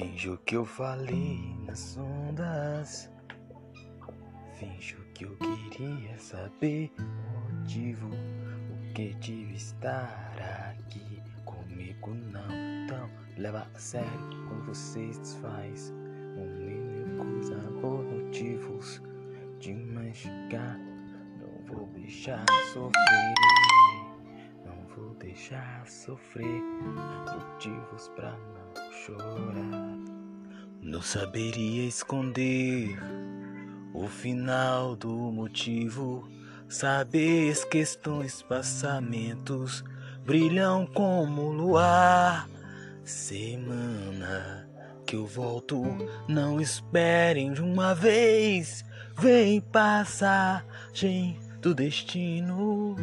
Finjo que eu falei nas ondas. Finjo que eu queria saber o motivo, o que tive estar aqui comigo não. Então leva a sério quando você desfaz um coisa por motivos de machucar. Não vou deixar sofrer, não vou deixar sofrer motivos pra não chorar. Não saberia esconder o final do motivo. Sabes questões, passamentos brilham como luar. Semana que eu volto, não esperem de uma vez. Vem passagem do destino.